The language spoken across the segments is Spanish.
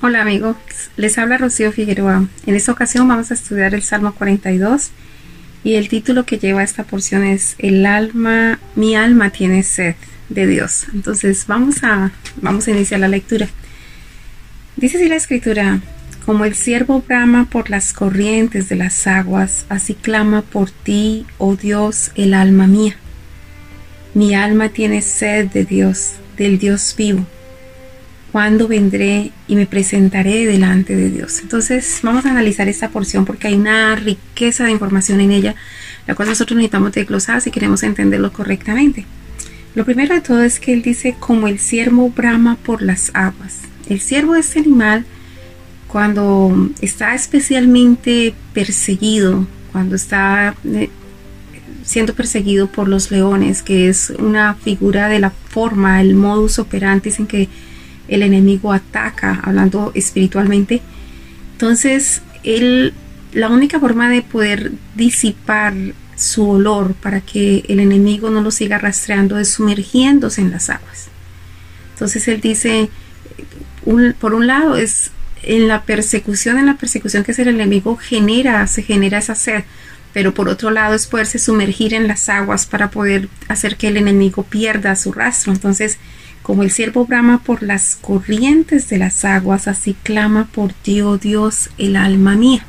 Hola amigos, les habla Rocío Figueroa. En esta ocasión vamos a estudiar el Salmo 42 y el título que lleva esta porción es El alma, mi alma tiene sed de Dios. Entonces vamos a, vamos a iniciar la lectura. Dice así la escritura, como el siervo brama por las corrientes de las aguas, así clama por ti, oh Dios, el alma mía. Mi alma tiene sed de Dios, del Dios vivo cuándo vendré y me presentaré delante de Dios. Entonces vamos a analizar esta porción porque hay una riqueza de información en ella, la cual nosotros necesitamos desglosar si queremos entenderlo correctamente. Lo primero de todo es que él dice como el ciervo brama por las aguas. El ciervo es este animal cuando está especialmente perseguido, cuando está eh, siendo perseguido por los leones, que es una figura de la forma, el modus operandi en que el enemigo ataca, hablando espiritualmente. Entonces, él, la única forma de poder disipar su olor para que el enemigo no lo siga rastreando es sumergiéndose en las aguas. Entonces él dice, por un lado es en la persecución, en la persecución que es el enemigo genera, se genera esa sed, pero por otro lado es poderse sumergir en las aguas para poder hacer que el enemigo pierda su rastro. Entonces como el siervo brama por las corrientes de las aguas, así clama por ti, oh Dios, el alma mía.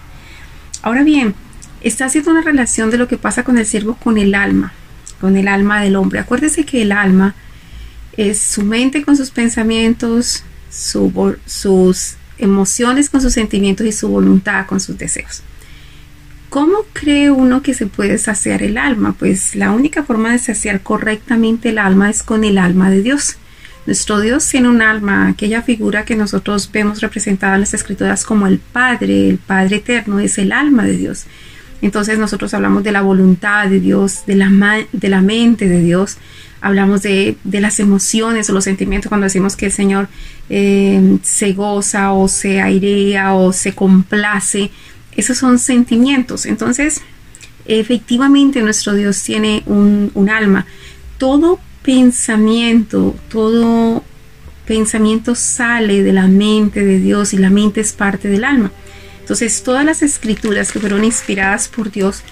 Ahora bien, está haciendo una relación de lo que pasa con el siervo con el alma, con el alma del hombre. Acuérdese que el alma es su mente con sus pensamientos, sus emociones con sus sentimientos y su voluntad con sus deseos. ¿Cómo cree uno que se puede saciar el alma? Pues la única forma de saciar correctamente el alma es con el alma de Dios. Nuestro Dios tiene un alma, aquella figura que nosotros vemos representada en las escrituras como el Padre, el Padre eterno, es el alma de Dios. Entonces nosotros hablamos de la voluntad de Dios, de la, de la mente de Dios, hablamos de, las emociones o los sentimientos cuando decimos que el Señor eh, se goza o se airea o se complace. Esos son sentimientos. Entonces, efectivamente nuestro Dios tiene un, un alma. Todo pensamiento, todo pensamiento sale de la mente de Dios y la mente es parte del alma. Entonces todas las escrituras que fueron inspiradas por Dios,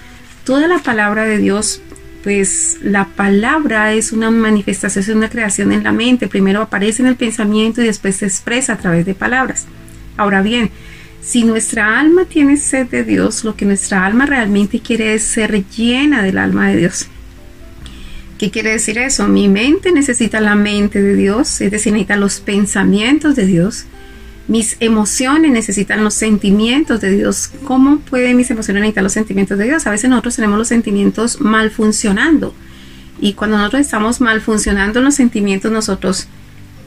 toda la palabra de Dios, pues la palabra es una manifestación, es una creación en la mente. Primero aparece en el pensamiento y después se expresa a través de palabras. Ahora bien, si nuestra alma tiene sed de Dios, lo que nuestra alma realmente quiere es ser llena del alma de Dios. ¿Qué quiere decir eso? Mi mente necesita la mente de Dios, es decir, necesita los pensamientos de Dios. Mis emociones necesitan los sentimientos de Dios. ¿Cómo pueden mis emociones necesitar los sentimientos de Dios? A veces nosotros tenemos los sentimientos mal funcionando. Y cuando nosotros estamos mal funcionando los sentimientos, nosotros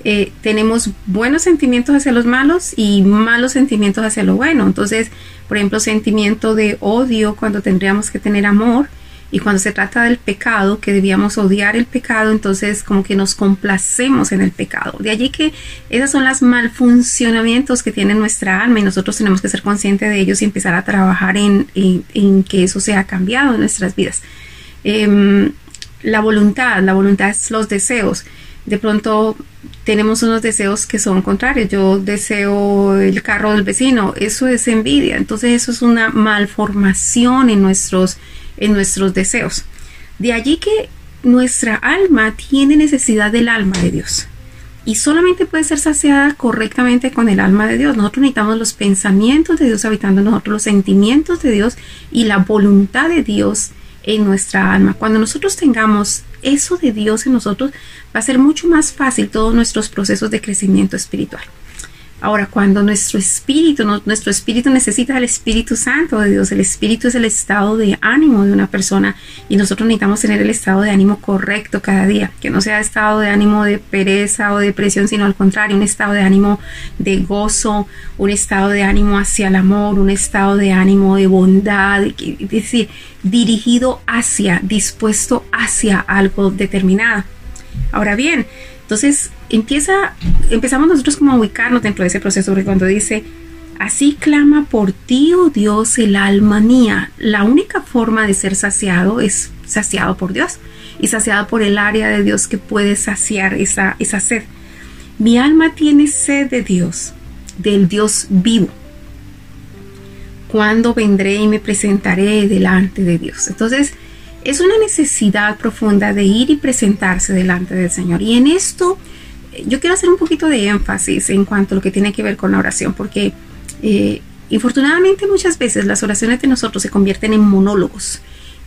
eh, tenemos buenos sentimientos hacia los malos y malos sentimientos hacia lo bueno. Entonces, por ejemplo, sentimiento de odio cuando tendríamos que tener amor y cuando se trata del pecado, que debíamos odiar el pecado, entonces como que nos complacemos en el pecado. De allí que esas son las malfuncionamientos que tiene nuestra alma y nosotros tenemos que ser conscientes de ellos y empezar a trabajar en, en, que eso sea cambiado en nuestras vidas. Em, la voluntad, la voluntad es los deseos. De pronto tenemos unos deseos que son contrarios. Yo deseo el carro del vecino, eso es envidia. Entonces eso es una malformación en nuestros en nuestros deseos. De allí que nuestra alma tiene necesidad del alma de Dios. Y solamente puede ser saciada correctamente con el alma de Dios. Nosotros necesitamos los pensamientos de Dios habitando en nosotros, los sentimientos de Dios y la voluntad de Dios en nuestra alma. Cuando nosotros tengamos eso de Dios en nosotros, va a ser mucho más fácil todos nuestros procesos de crecimiento espiritual. Ahora, cuando nuestro espíritu, nuestro espíritu necesita el Espíritu Santo de Dios, el espíritu es el estado de ánimo de una persona y nosotros necesitamos tener el estado de ánimo correcto cada día, que no sea estado de ánimo de pereza o depresión, sino al contrario, un estado de ánimo de gozo, un estado de ánimo hacia el amor, un estado de ánimo de bondad, es decir, dirigido hacia, dispuesto hacia algo determinado. Ahora bien, entonces empieza, empezamos nosotros como a ubicarnos dentro de ese proceso, porque cuando dice, así clama por ti, oh Dios, el alma mía, la única forma de ser saciado es saciado por Dios y saciado por el área de Dios que puede saciar esa, esa sed. Mi alma tiene sed de Dios. del Dios vivo. Cuando vendré y me presentaré delante de Dios. Entonces, es una necesidad profunda de ir y presentarse delante del Señor. Y en esto yo quiero hacer un poquito de énfasis en cuanto a lo que tiene que ver con la oración, porque eh, infortunadamente muchas veces las oraciones de nosotros se convierten en monólogos.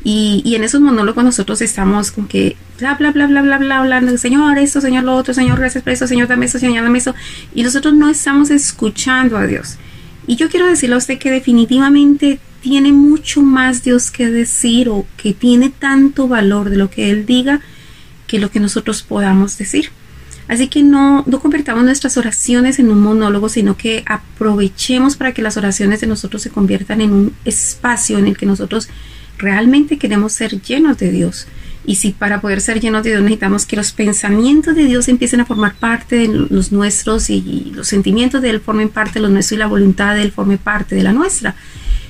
Y, en esos monólogos nosotros estamos con que bla, bla, bla, bla, bla, bla, hablando, Señor, esto, Señor, lo otro, Señor, gracias por eso, Señor, dame eso, Señor, dame eso. Y nosotros no estamos escuchando a Dios. Y yo quiero decirle a usted que definitivamente tiene mucho más Dios que decir o que tiene tanto valor de lo que Él diga que lo que nosotros podamos decir. Así que no, no convertamos nuestras oraciones en un monólogo, sino que aprovechemos para que las oraciones de nosotros se conviertan en un espacio en el que nosotros realmente queremos ser llenos de Dios. Y si para poder ser llenos de Dios necesitamos que los pensamientos de Dios empiecen a formar parte de los nuestros y, los sentimientos de Él formen parte de los nuestros y la voluntad de Él forme parte de la nuestra.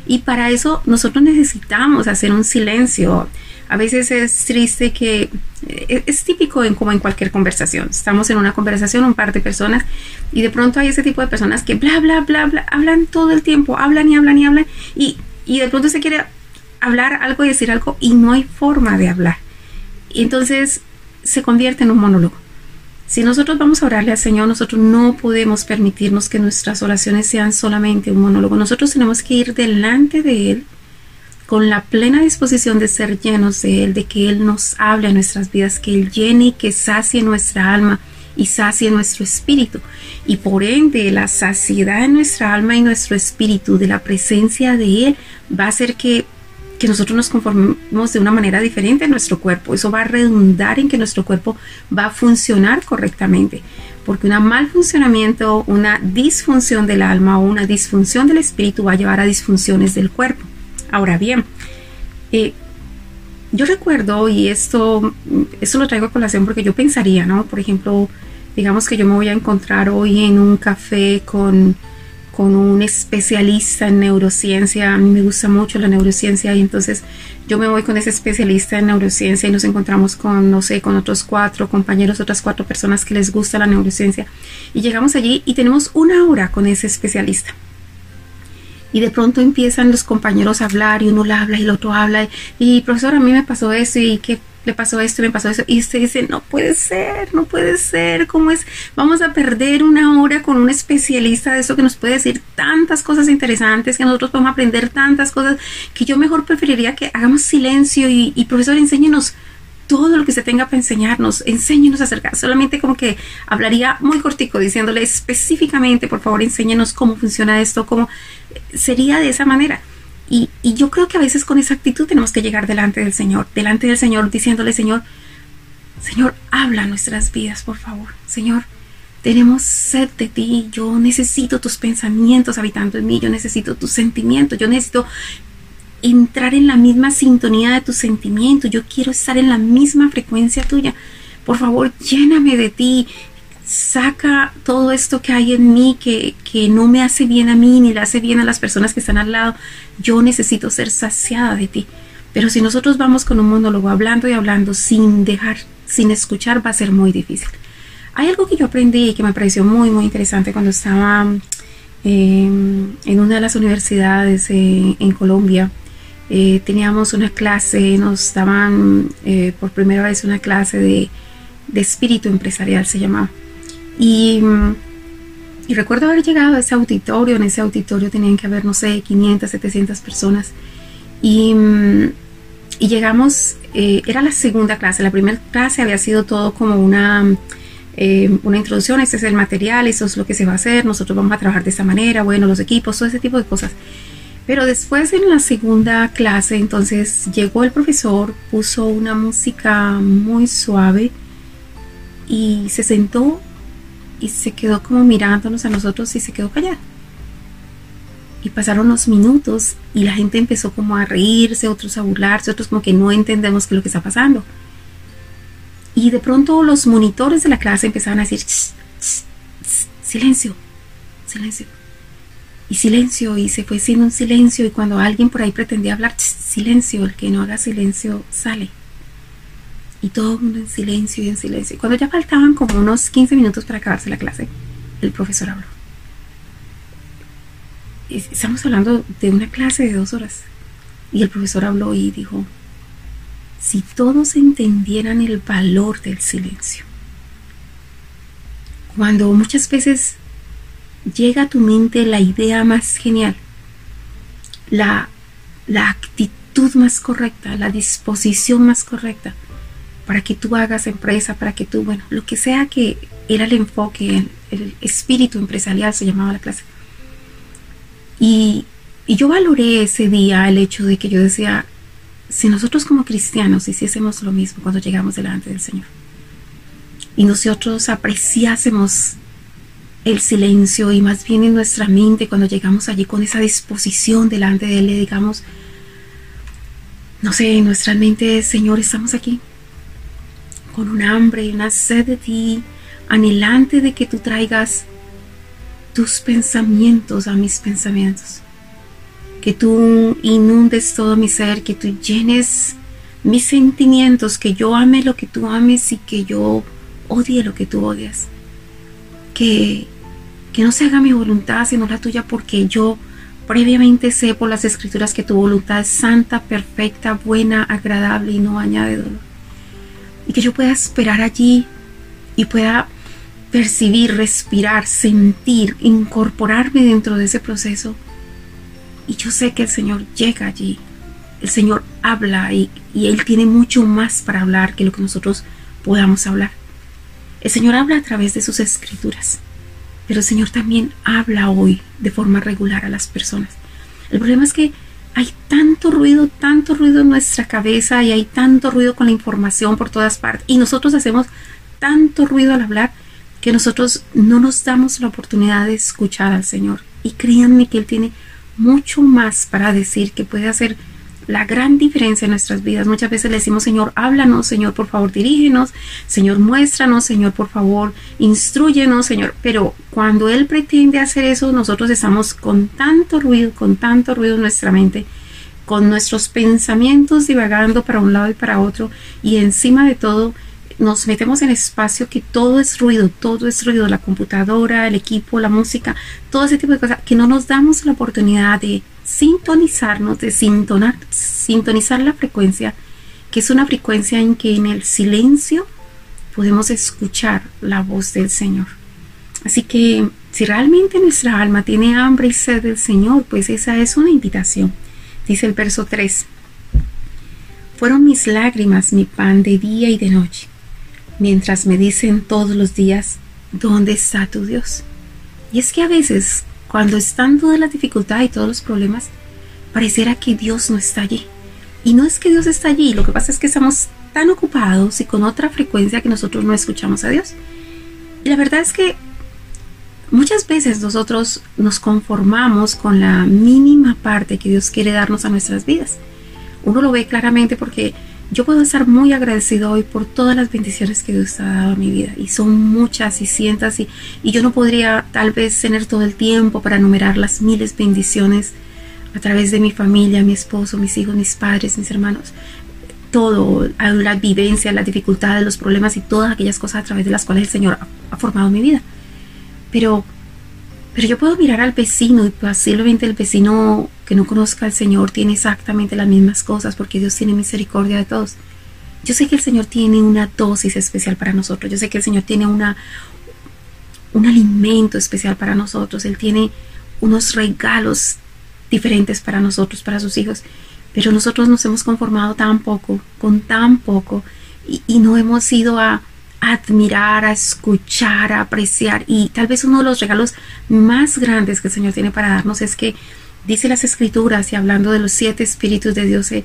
Y para eso nosotros necesitamos hacer un silencio. A veces es triste que eh, es, típico en como en cualquier conversación. Estamos en una conversación, un par de personas, y de pronto hay ese tipo de personas que bla, bla, bla, bla, hablan todo el tiempo, hablan y hablan y hablan, y, y de pronto se quiere hablar algo y decir algo y no hay forma de hablar. Y entonces se convierte en un monólogo. Si nosotros vamos a orarle al Señor, nosotros no podemos permitirnos que nuestras oraciones sean solamente un monólogo. Nosotros tenemos que ir delante de Él con la plena disposición de ser llenos de Él, de que Él nos hable a nuestras vidas, que Él llene y que sacie nuestra alma y sacie nuestro espíritu. Y por ende, la saciedad en nuestra alma y nuestro espíritu de la presencia de Él va a hacer que que nosotros nos conformemos de una manera diferente en nuestro cuerpo. Eso va a redundar en que nuestro cuerpo va a funcionar correctamente. Porque un mal funcionamiento, una disfunción del alma o una disfunción del espíritu va a llevar a disfunciones del cuerpo. Ahora bien, eh, yo recuerdo, y esto, esto lo traigo a colación porque yo pensaría, ¿no? Por ejemplo, digamos que yo me voy a encontrar hoy en un café con con un especialista en neurociencia. A mí me gusta mucho la neurociencia y entonces yo me voy con ese especialista en neurociencia y nos encontramos con, no sé, con otros cuatro compañeros, otras cuatro personas que les gusta la neurociencia. Y llegamos allí y tenemos una hora con ese especialista. Y de pronto empiezan los compañeros a hablar y uno le habla y el otro habla. Y profesor, a mí me pasó eso y qué le pasó esto, me pasó eso, y usted dice, no puede ser, no puede ser, ¿cómo es? Vamos a perder una hora con un especialista de eso que nos puede decir tantas cosas interesantes, que nosotros podemos aprender tantas cosas, que yo mejor preferiría que hagamos silencio y, y profesor, enséñenos todo lo que se tenga para enseñarnos, enséñenos acerca, solamente como que hablaría muy cortico diciéndole específicamente, por favor, enséñenos cómo funciona esto, cómo sería de esa manera. Y, yo creo que a veces con esa actitud tenemos que llegar delante del Señor, delante del Señor, diciéndole, Señor, Señor, habla nuestras vidas, por favor. Señor, tenemos sed de ti. Yo necesito tus pensamientos habitando en mí. Yo necesito tus sentimientos. Yo necesito entrar en la misma sintonía de tus sentimientos. Yo quiero estar en la misma frecuencia tuya. Por favor, lléname de ti saca todo esto que hay en mí que, que, no me hace bien a mí ni le hace bien a las personas que están al lado. Yo necesito ser saciada de ti. Pero si nosotros vamos con un monólogo hablando y hablando sin dejar, sin escuchar, va a ser muy difícil. Hay algo que yo aprendí y que me pareció muy, muy interesante cuando estaba em, en una de las universidades eh, en Colombia. Eh, teníamos una clase, nos daban eh, por primera vez una clase de, de espíritu empresarial, se llamaba. Y, recuerdo haber llegado a ese auditorio, en ese auditorio tenían que haber, no sé, 500, 700 personas. Y, llegamos, eh, era la segunda clase, la primera clase había sido todo como una, eh, una introducción, este es el material, eso es lo que se va a hacer, nosotros vamos a trabajar de esta manera, bueno, los equipos, todo ese tipo de cosas. Pero después en la segunda clase, entonces llegó el profesor, puso una música muy suave y se sentó y se quedó como mirándonos a nosotros y se quedó callado. Y pasaron los minutos y la gente empezó como a reírse, otros a burlarse, otros como que no entendemos qué es lo que está pasando. Y de pronto los monitores de la clase empezaron a decir, silencio, silencio. Y silencio, y se fue siendo un silencio, y cuando alguien por ahí pretendía hablar, silencio, el que no haga silencio sale y todo el mundo en silencio y en silencio. Y cuando ya faltaban como unos 15 minutos para acabarse la clase, el profesor habló. estamos hablando de una clase de dos horas. Y el profesor habló y dijo, si todos entendieran el valor del silencio, cuando muchas veces llega a tu mente la idea más genial, la, la actitud más correcta, la disposición más correcta para que tú hagas empresa, para que tú, bueno, lo que sea que era el enfoque, el, espíritu empresarial se llamaba la clase. Y, y yo valoré ese día el hecho de que yo decía, si nosotros como cristianos hiciésemos lo mismo cuando llegamos delante del Señor y nosotros apreciásemos el silencio y más bien en nuestra mente cuando llegamos allí con esa disposición delante de Él, digamos, no sé, en nuestra mente, Señor, estamos aquí con un hambre y una sed de ti, anhelante de que tú traigas tus pensamientos a mis pensamientos, que tú inundes todo mi ser, que tú llenes mis sentimientos, que yo ame lo que tú ames y que yo odie lo que tú odias. Que que no se haga mi voluntad sino la tuya porque yo previamente sé por las escrituras que tu voluntad es santa, perfecta, buena, agradable y no añade dolor. Y que yo pueda esperar allí y pueda percibir, respirar, sentir, incorporarme dentro de ese proceso. Y yo sé que el Señor llega allí. El Señor habla y, y Él tiene mucho más para hablar que lo que nosotros podamos hablar. El Señor habla a través de sus escrituras. Pero el Señor también habla hoy de forma regular a las personas. El problema es que hay tanto ruido, tanto ruido en nuestra cabeza y hay tanto ruido con la información por todas partes. Y nosotros hacemos tanto ruido al hablar que nosotros no nos damos la oportunidad de escuchar al Señor. Y créanme que Él tiene mucho más para decir que puede hacer la gran diferencia en nuestras vidas. Muchas veces le decimos, Señor, háblanos, Señor, por favor, dirígenos, Señor, muéstranos, Señor, por favor, instruyenos, Señor. Pero cuando Él pretende hacer eso, nosotros estamos con tanto ruido, con tanto ruido en nuestra mente, con nuestros pensamientos divagando para un lado y para otro, y encima de todo, nos metemos en espacio que todo es ruido, todo es ruido, la computadora, el equipo, la música, todo ese tipo de cosas, que no nos damos la oportunidad de sintonizarnos, de sintonar, sintonizar la frecuencia, que es una frecuencia en que en el silencio podemos escuchar la voz del Señor. Así que si realmente nuestra alma tiene hambre y sed del Señor, pues esa es una invitación. Dice el verso 3. Fueron mis lágrimas mi pan de día y de noche, mientras me dicen todos los días, ¿dónde está tu Dios? Y es que a veces cuando están todas las dificultades y todos los problemas, pareciera que Dios no está allí. Y no es que Dios está allí, lo que pasa es que estamos tan ocupados y con otra frecuencia que nosotros no escuchamos a Dios. Y la verdad es que muchas veces nosotros nos conformamos con la mínima parte que Dios quiere darnos a nuestras vidas. Uno lo ve claramente porque yo puedo estar muy agradecido hoy por todas las bendiciones que Dios ha dado a mi vida. Y son muchas y cientos. Y, y yo no podría tal vez tener todo el tiempo para enumerar las miles bendiciones a través de mi familia, mi esposo, mis hijos, mis padres, mis hermanos. Todo, la vivencia, las dificultades, los problemas y todas aquellas cosas a través de las cuales el Señor ha formado mi vida. Pero pero yo puedo mirar al vecino y posiblemente el vecino que no conozca al Señor tiene exactamente las mismas cosas porque Dios tiene misericordia de todos. Yo sé que el Señor tiene una dosis especial para nosotros. Yo sé que el Señor tiene una, un alimento especial para nosotros. Él tiene unos regalos diferentes para nosotros, para sus hijos. Pero nosotros nos hemos conformado tan poco, con tan poco, y, y no hemos ido a, admirar, a escuchar, a apreciar. Y tal vez uno de los regalos más grandes que el Señor tiene para darnos es que dice las escrituras y hablando de los siete espíritus de Dios, Él,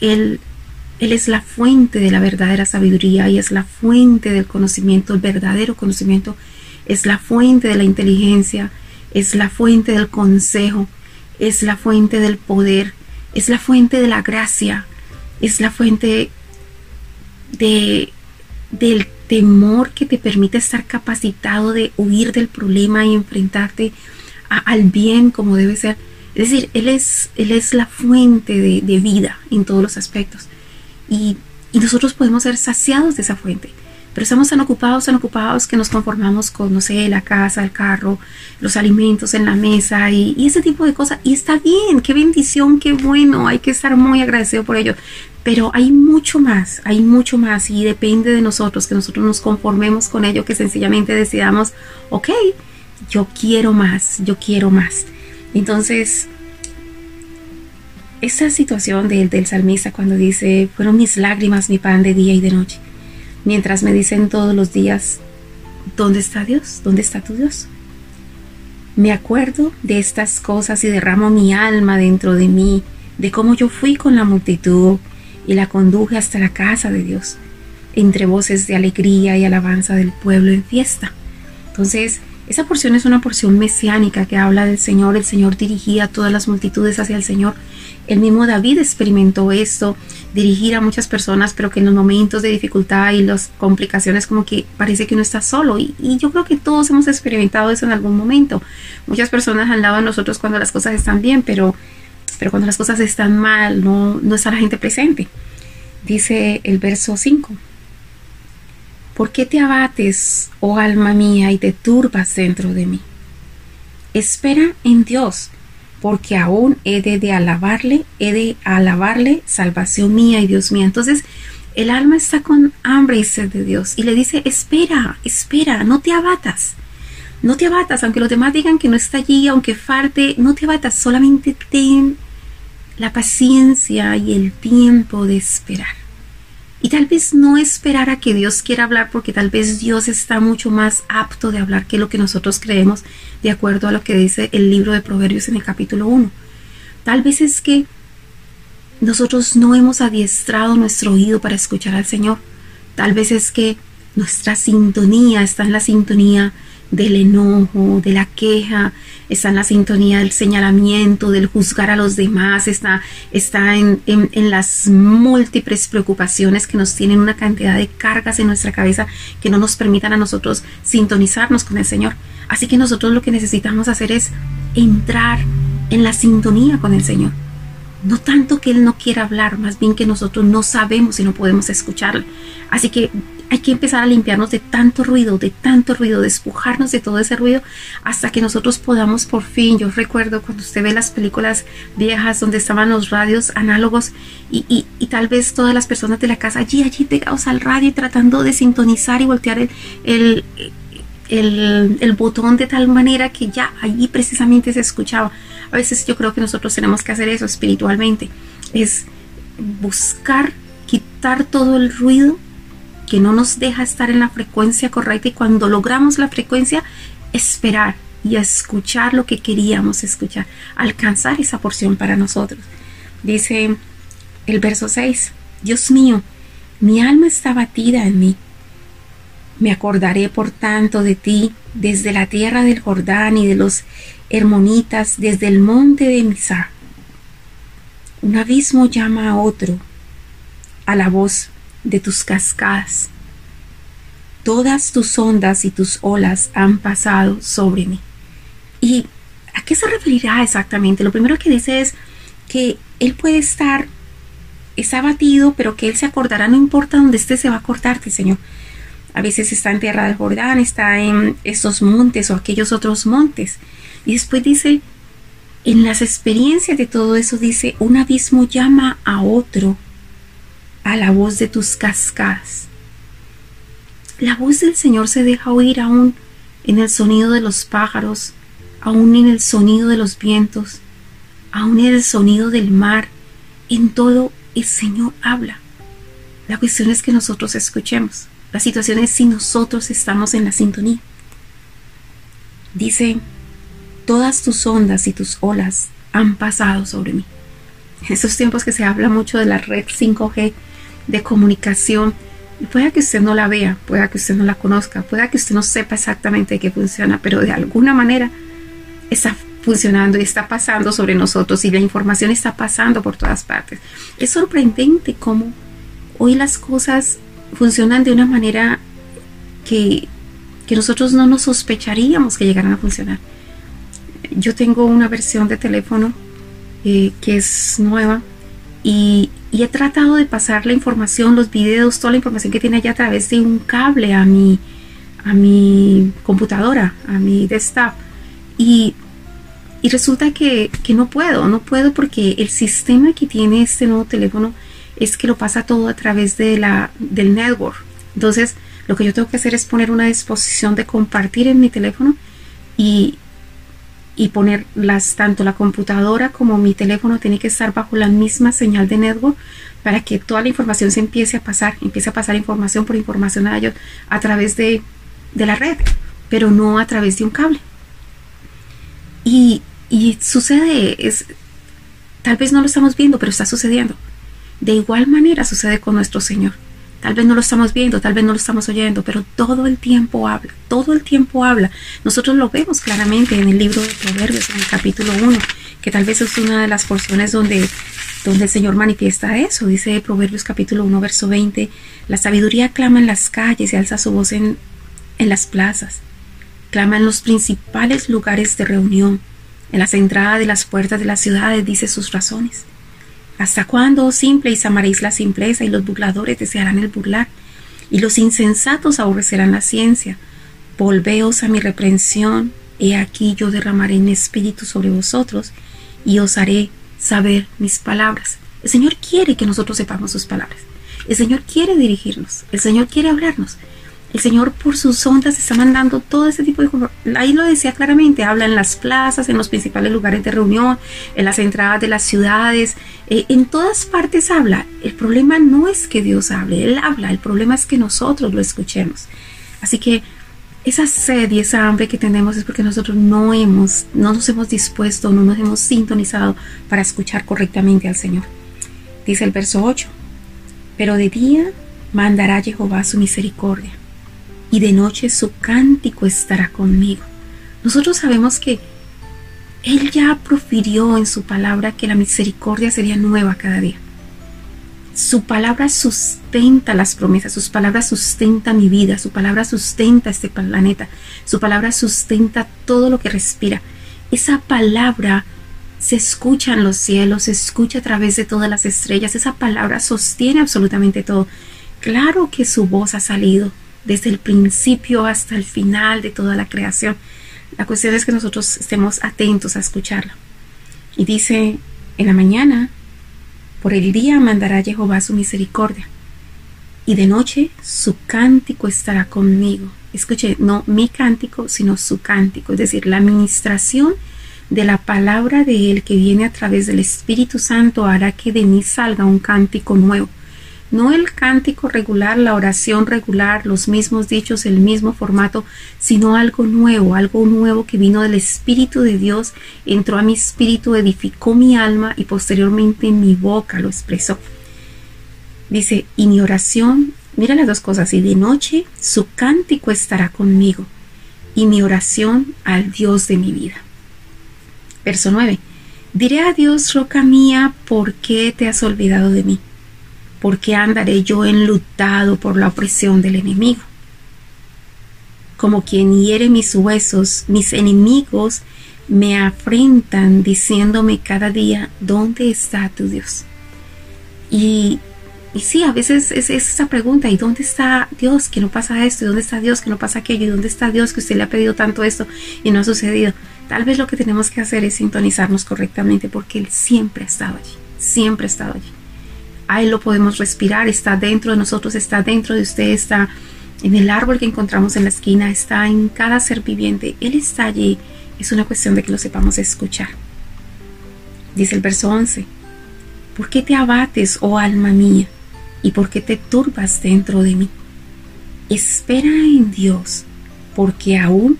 él es la fuente de la verdadera sabiduría y es la fuente del conocimiento, el verdadero conocimiento, es la fuente de la inteligencia, es la fuente del consejo, es la fuente del poder, es la fuente de la gracia, es la fuente de, del temor que te permite estar capacitado de huir del problema y enfrentarte al bien como debe ser. Es decir, Él es, él es la fuente de, de vida en todos los aspectos. Y, y, nosotros podemos ser saciados de esa fuente. pero estamos tan ocupados, tan ocupados que nos conformamos con, no sé, la casa, el carro, los alimentos en la mesa y, ese tipo de cosas. Y está bien, qué bendición, qué bueno, hay que estar muy agradecido por ello. Pero hay mucho más, hay mucho más y depende de nosotros, que nosotros nos conformemos con ello, que sencillamente decidamos, ok, yo quiero más, yo quiero más. Entonces, esa situación del, del salmista cuando dice, fueron mis lágrimas mi pan de día y de noche mientras me dicen todos los días, ¿dónde está Dios? ¿Dónde está tu Dios? Me acuerdo de estas cosas y derramo mi alma dentro de mí, de cómo yo fui con la multitud y la conduje hasta la casa de Dios, entre voces de alegría y alabanza del pueblo en fiesta. Entonces, esa porción es una porción mesiánica que habla del Señor. El Señor dirigía a todas las multitudes hacia el Señor. El mismo David experimentó esto, dirigir a muchas personas, pero que en los momentos de dificultad y las complicaciones como que parece que uno está solo. Y, yo creo que todos hemos experimentado eso en algún momento. Muchas personas han lado a nosotros cuando las cosas están bien, pero, pero cuando las cosas están mal no, no está la gente presente. Dice el verso 5. ¿Por qué te abates, oh alma mía, y te turbas dentro de mí? Espera en Dios, porque aún he de, alabarle, he de alabarle, salvación mía y Dios mía. Entonces, el alma está con hambre y sed de Dios y le dice, espera, espera, no te abatas. No te abatas, aunque los demás digan que no está allí, aunque falte, no te abatas, solamente ten la paciencia y el tiempo de esperar. Y tal vez no esperar a que Dios quiera hablar porque tal vez Dios está mucho más apto de hablar que lo que nosotros creemos de acuerdo a lo que dice el libro de Proverbios en el capítulo 1. Tal vez es que nosotros no hemos adiestrado nuestro oído para escuchar al Señor. Tal vez es que nuestra sintonía está en la sintonía del enojo, de la queja, está en la sintonía del señalamiento, del juzgar a los demás, está, está en, en, las múltiples preocupaciones que nos tienen una cantidad de cargas en nuestra cabeza que no nos permitan a nosotros sintonizarnos con el Señor. Así que nosotros lo que necesitamos hacer es entrar en la sintonía con el Señor. No tanto que Él no quiera hablar, más bien que nosotros no sabemos y no podemos escucharle. Así que hay que empezar a limpiarnos de tanto ruido, de tanto ruido, despojarnos de todo ese ruido hasta que nosotros podamos por fin, yo recuerdo cuando usted ve las películas viejas donde estaban los radios análogos y, tal vez todas las personas de la casa allí, allí pegados al radio y tratando de sintonizar y voltear el, el, el, botón de tal manera que ya allí precisamente se escuchaba. A veces yo creo que nosotros tenemos que hacer eso espiritualmente, es buscar quitar todo el ruido que no nos deja estar en la frecuencia correcta y cuando logramos la frecuencia, esperar y escuchar lo que queríamos escuchar, alcanzar esa porción para nosotros. Dice el verso 6, Dios mío, mi alma está batida en mí. Me acordaré por tanto de ti desde la tierra del Jordán y de los Hermonitas, desde el monte de Misá. Un abismo llama a otro, a la voz de tus cascadas. Todas tus ondas y tus olas han pasado sobre mí. ¿Y a qué se referirá exactamente? Lo primero que dice es que Él puede estar, está abatido, pero que Él se acordará, no importa dónde esté, se va a acordarte, Señor. A veces está en tierra del Jordán, está en estos montes o aquellos otros montes. Y después dice, en las experiencias de todo eso, dice, un abismo llama a otro a la voz de tus cascadas. La voz del Señor se deja oír aún en el sonido de los pájaros, aún en el sonido de los vientos, aún en el sonido del mar. En todo el Señor habla. La cuestión es que nosotros escuchemos. La situación es si nosotros estamos en la sintonía. Dice, todas tus ondas y tus olas han pasado sobre mí. En estos tiempos que se habla mucho de la red 5G, de comunicación. Pueda que usted no la vea, pueda que usted no la conozca, pueda que usted no sepa exactamente qué funciona, pero de alguna manera está funcionando y está pasando sobre nosotros y la información está pasando por todas partes. Es sorprendente cómo hoy las cosas funcionan de una manera que, que nosotros no nos sospecharíamos que llegaran a funcionar. Yo tengo una versión de teléfono eh, que es nueva y, he tratado de pasar la información, los videos, toda la información que tiene allá a través de un cable a mi, a mi computadora, a mi desktop. Y, y resulta que, que, no puedo, no puedo porque el sistema que tiene este nuevo teléfono es que lo pasa todo a través de la, del network. Entonces, lo que yo tengo que hacer es poner una disposición de compartir en mi teléfono y, y poner las, tanto la computadora como mi teléfono tiene que estar bajo la misma señal de network para que toda la información se empiece a pasar, empiece a pasar información por información a ellos a través de, de la red, pero no a través de un cable. Y, y sucede, es, tal vez no lo estamos viendo, pero está sucediendo. De igual manera sucede con nuestro Señor. Tal vez no lo estamos viendo, tal vez no lo estamos oyendo, pero todo el tiempo habla, todo el tiempo habla. Nosotros lo vemos claramente en el libro de Proverbios, en el capítulo 1, que tal vez es una de las porciones donde, donde el Señor manifiesta eso. Dice Proverbios capítulo 1, verso 20, la sabiduría clama en las calles y alza su voz en, en las plazas. Clama en los principales lugares de reunión, en las entradas de las puertas de las ciudades, dice sus razones. ¿Hasta cuándo, oh simples, amaréis la simpleza y los burladores desearán el burlar? Y los insensatos aborrecerán la ciencia. Volveos a mi reprensión, he aquí yo derramaré mi espíritu sobre vosotros y os haré saber mis palabras. El Señor quiere que nosotros sepamos sus palabras. El Señor quiere dirigirnos. El Señor quiere hablarnos. El Señor por sus ondas está mandando todo ese tipo de... Ahí lo decía claramente, habla en las plazas, en los principales lugares de reunión, en las entradas de las ciudades, eh, en todas partes habla. El problema no es que Dios hable, Él habla, el problema es que nosotros lo escuchemos. Así que esa sed y esa hambre que tenemos es porque nosotros no hemos, no nos hemos dispuesto, no nos hemos sintonizado para escuchar correctamente al Señor. Dice el verso 8, pero de día mandará Jehová su misericordia y de noche su cántico estará conmigo. Nosotros sabemos que Él ya profirió en su palabra que la misericordia sería nueva cada día. Su palabra sustenta las promesas, sus palabras sustenta mi vida, su palabra sustenta este planeta, su palabra sustenta todo lo que respira. Esa palabra se escucha en los cielos, se escucha a través de todas las estrellas, esa palabra sostiene absolutamente todo. Claro que su voz ha salido, desde el principio hasta el final de toda la creación. La cuestión es que nosotros estemos atentos a escucharla. Y dice, en la mañana, por el día mandará Jehová su misericordia, y de noche su cántico estará conmigo. Escuche, no mi cántico, sino su cántico, es decir, la administración de la palabra de Él que viene a través del Espíritu Santo hará que de mí salga un cántico nuevo no el cántico regular, la oración regular, los mismos dichos, el mismo formato, sino algo nuevo, algo nuevo que vino del Espíritu de Dios, entró a mi espíritu, edificó mi alma y posteriormente mi boca lo expresó. Dice, y mi oración, mira las dos cosas, y de noche su cántico estará conmigo, y mi oración al Dios de mi vida. Verso 9. Diré a Dios, roca mía, ¿por qué te has olvidado de mí? ¿Por qué andaré yo enlutado por la opresión del enemigo? Como quien hiere mis huesos, mis enemigos me afrentan diciéndome cada día, ¿dónde está tu Dios? Y, sí, a veces es, esa pregunta, ¿y dónde está Dios que no pasa esto? ¿Y dónde está Dios que no pasa aquello? ¿Y dónde está Dios que usted le ha pedido tanto esto y no ha sucedido? Tal vez lo que tenemos que hacer es sintonizarnos correctamente porque Él siempre ha estado allí, siempre ha estado allí ahí lo podemos respirar, está dentro de nosotros, está dentro de usted, está en el árbol que encontramos en la esquina, está en cada ser viviente, Él está allí. Es una cuestión de que lo sepamos escuchar. Dice el verso 11, ¿por qué te abates, oh alma mía? ¿Y por qué te turbas dentro de mí? Espera en Dios, porque aún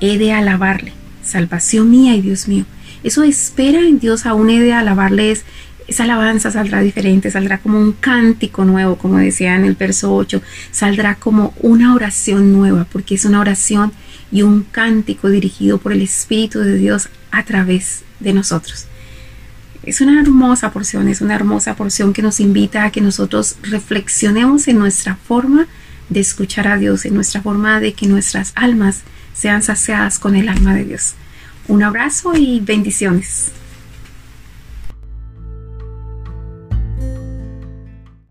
he de alabarle, salvación mía y Dios mío. Eso espera en Dios, aún he de alabarle es esa alabanza saldrá diferente, saldrá como un cántico nuevo, como decía en el verso 8, saldrá como una oración nueva, porque es una oración y un cántico dirigido por el Espíritu de Dios a través de nosotros. Es una hermosa porción, es una hermosa porción que nos invita a que nosotros reflexionemos en nuestra forma de escuchar a Dios, en nuestra forma de que nuestras almas sean saciadas con el alma de Dios. Un abrazo y bendiciones.